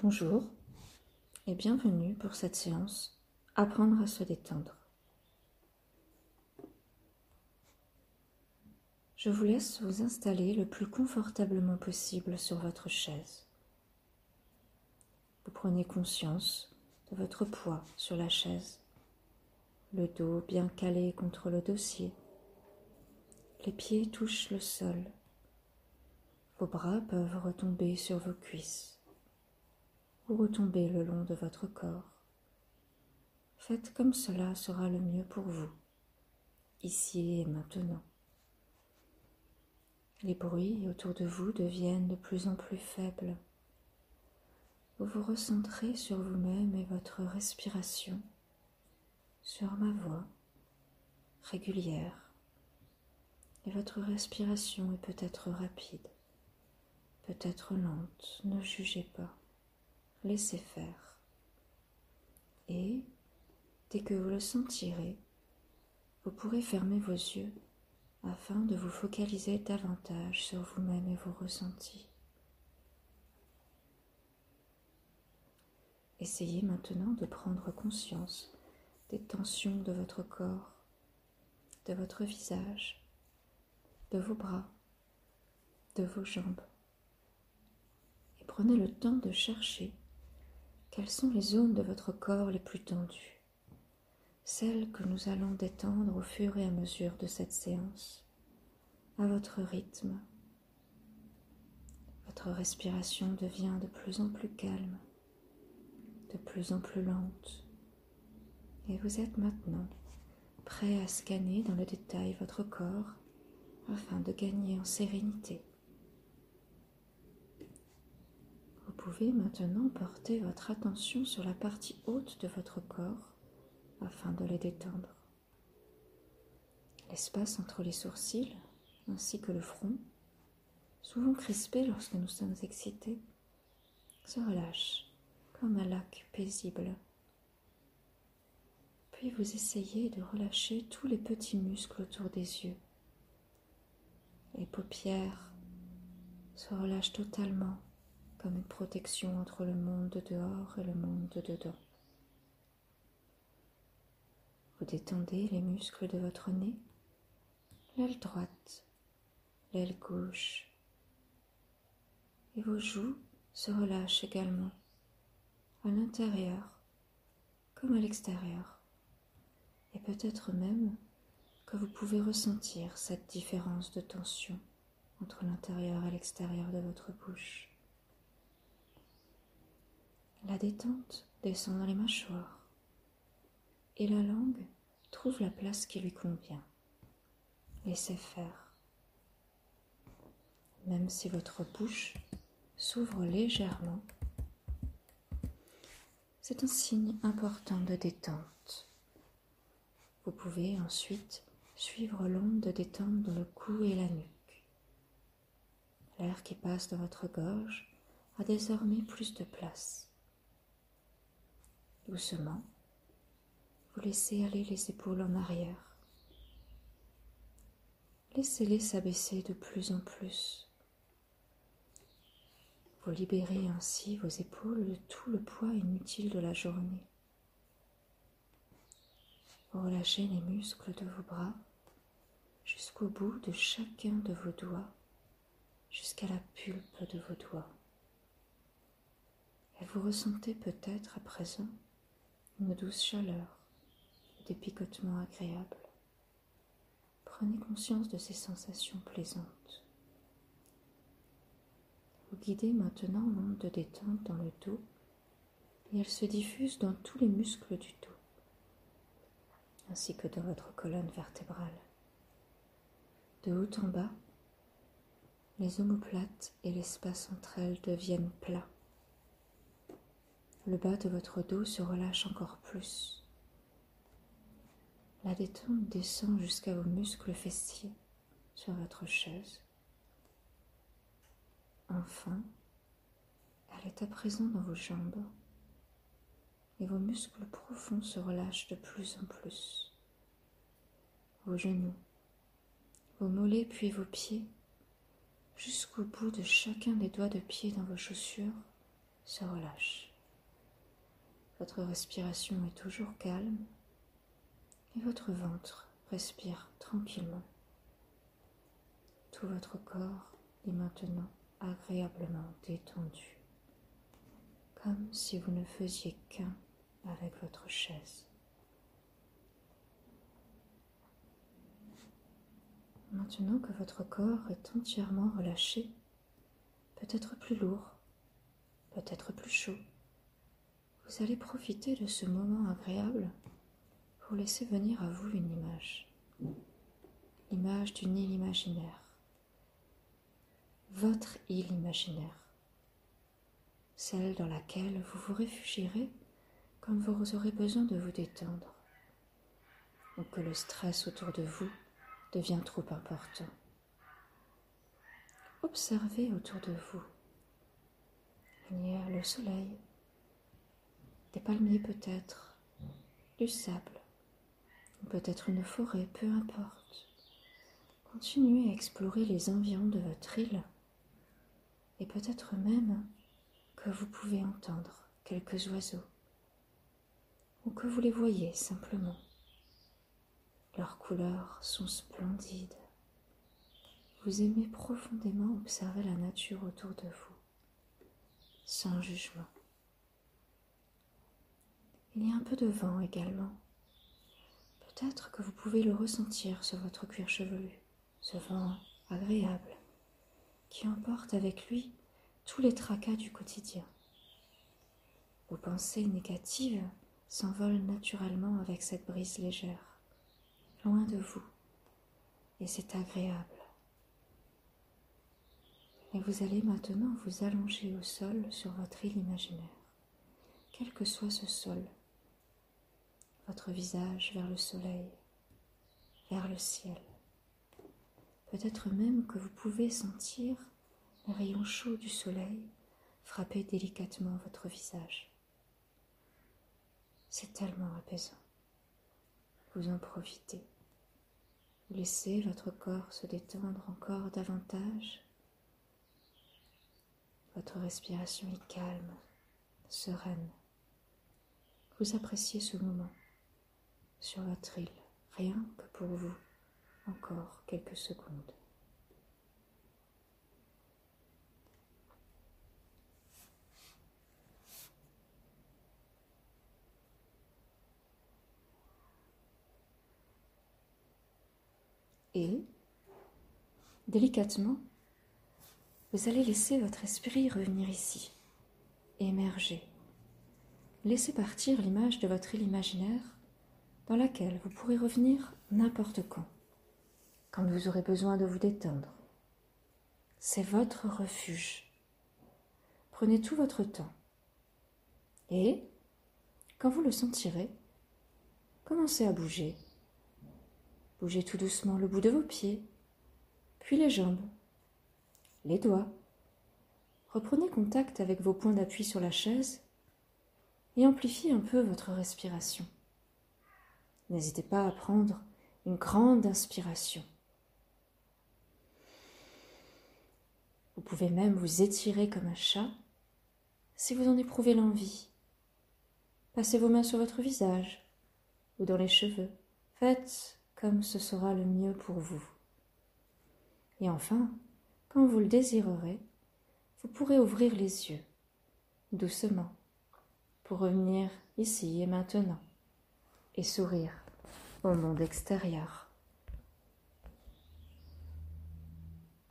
Bonjour et bienvenue pour cette séance Apprendre à se détendre. Je vous laisse vous installer le plus confortablement possible sur votre chaise. Vous prenez conscience de votre poids sur la chaise, le dos bien calé contre le dossier, les pieds touchent le sol, vos bras peuvent retomber sur vos cuisses vous retombez le long de votre corps. Faites comme cela sera le mieux pour vous, ici et maintenant. Les bruits autour de vous deviennent de plus en plus faibles. Vous vous recentrez sur vous-même et votre respiration, sur ma voix régulière. Et votre respiration est peut-être rapide, peut-être lente, ne jugez pas laissez faire. Et, dès que vous le sentirez, vous pourrez fermer vos yeux afin de vous focaliser davantage sur vous-même et vos ressentis. Essayez maintenant de prendre conscience des tensions de votre corps, de votre visage, de vos bras, de vos jambes. Et prenez le temps de chercher quelles sont les zones de votre corps les plus tendues? Celles que nous allons détendre au fur et à mesure de cette séance, à votre rythme. Votre respiration devient de plus en plus calme, de plus en plus lente, et vous êtes maintenant prêt à scanner dans le détail votre corps afin de gagner en sérénité. Pouvez maintenant porter votre attention sur la partie haute de votre corps afin de les détendre. L'espace entre les sourcils ainsi que le front, souvent crispé lorsque nous sommes excités, se relâche comme un lac paisible. Puis vous essayez de relâcher tous les petits muscles autour des yeux. Les paupières se relâchent totalement comme une protection entre le monde de dehors et le monde de dedans. Vous détendez les muscles de votre nez, l'aile droite, l'aile gauche, et vos joues se relâchent également, à l'intérieur comme à l'extérieur, et peut-être même que vous pouvez ressentir cette différence de tension entre l'intérieur et l'extérieur de votre bouche. La détente descend dans les mâchoires et la langue trouve la place qui lui convient. Laissez faire. Même si votre bouche s'ouvre légèrement, c'est un signe important de détente. Vous pouvez ensuite suivre l'onde de détente dans le cou et la nuque. L'air qui passe dans votre gorge a désormais plus de place. Doucement, vous laissez aller les épaules en arrière. Laissez-les s'abaisser de plus en plus. Vous libérez ainsi vos épaules de tout le poids inutile de la journée. Vous relâchez les muscles de vos bras jusqu'au bout de chacun de vos doigts, jusqu'à la pulpe de vos doigts. Et vous ressentez peut-être à présent une douce chaleur, des picotements agréables. Prenez conscience de ces sensations plaisantes. Vous guidez maintenant l'onde de détente dans le dos et elle se diffuse dans tous les muscles du dos, ainsi que dans votre colonne vertébrale. De haut en bas, les omoplates et l'espace entre elles deviennent plats le bas de votre dos se relâche encore plus. La détente descend jusqu'à vos muscles fessiers sur votre chaise. Enfin, elle est à présent dans vos jambes et vos muscles profonds se relâchent de plus en plus. Vos genoux, vos mollets puis vos pieds, jusqu'au bout de chacun des doigts de pied dans vos chaussures, se relâche. Votre respiration est toujours calme et votre ventre respire tranquillement. Tout votre corps est maintenant agréablement détendu, comme si vous ne faisiez qu'un avec votre chaise. Maintenant que votre corps est entièrement relâché, peut-être plus lourd, peut-être plus chaud, vous allez profiter de ce moment agréable pour laisser venir à vous une image, l'image d'une île imaginaire, votre île imaginaire, celle dans laquelle vous vous réfugierez quand vous aurez besoin de vous détendre. Ou que le stress autour de vous devient trop important. Observez autour de vous. Il y a le soleil, des palmiers peut-être, du sable, peut-être une forêt, peu importe. Continuez à explorer les environs de votre île et peut-être même que vous pouvez entendre quelques oiseaux ou que vous les voyez simplement. Leurs couleurs sont splendides. Vous aimez profondément observer la nature autour de vous, sans jugement. Il y a un peu de vent également. Peut-être que vous pouvez le ressentir sur votre cuir chevelu, ce vent agréable qui emporte avec lui tous les tracas du quotidien. Vos pensées négatives s'envolent naturellement avec cette brise légère loin de vous, et c'est agréable. Et vous allez maintenant vous allonger au sol sur votre île imaginaire, quel que soit ce sol, votre visage vers le soleil, vers le ciel. Peut-être même que vous pouvez sentir les rayons chauds du soleil frapper délicatement votre visage. C'est tellement apaisant vous en profitez. Laissez votre corps se détendre encore davantage. Votre respiration est calme, sereine. Vous appréciez ce moment sur votre île, rien que pour vous, encore quelques secondes. Et, délicatement, vous allez laisser votre esprit revenir ici, émerger. Laissez partir l'image de votre île imaginaire dans laquelle vous pourrez revenir n'importe quand, quand vous aurez besoin de vous détendre. C'est votre refuge. Prenez tout votre temps. Et, quand vous le sentirez, commencez à bouger Bougez tout doucement le bout de vos pieds, puis les jambes, les doigts. Reprenez contact avec vos points d'appui sur la chaise et amplifiez un peu votre respiration. N'hésitez pas à prendre une grande inspiration. Vous pouvez même vous étirer comme un chat si vous en éprouvez l'envie. Passez vos mains sur votre visage ou dans les cheveux. Faites comme ce sera le mieux pour vous. Et enfin, quand vous le désirerez, vous pourrez ouvrir les yeux, doucement, pour revenir ici et maintenant, et sourire au monde extérieur.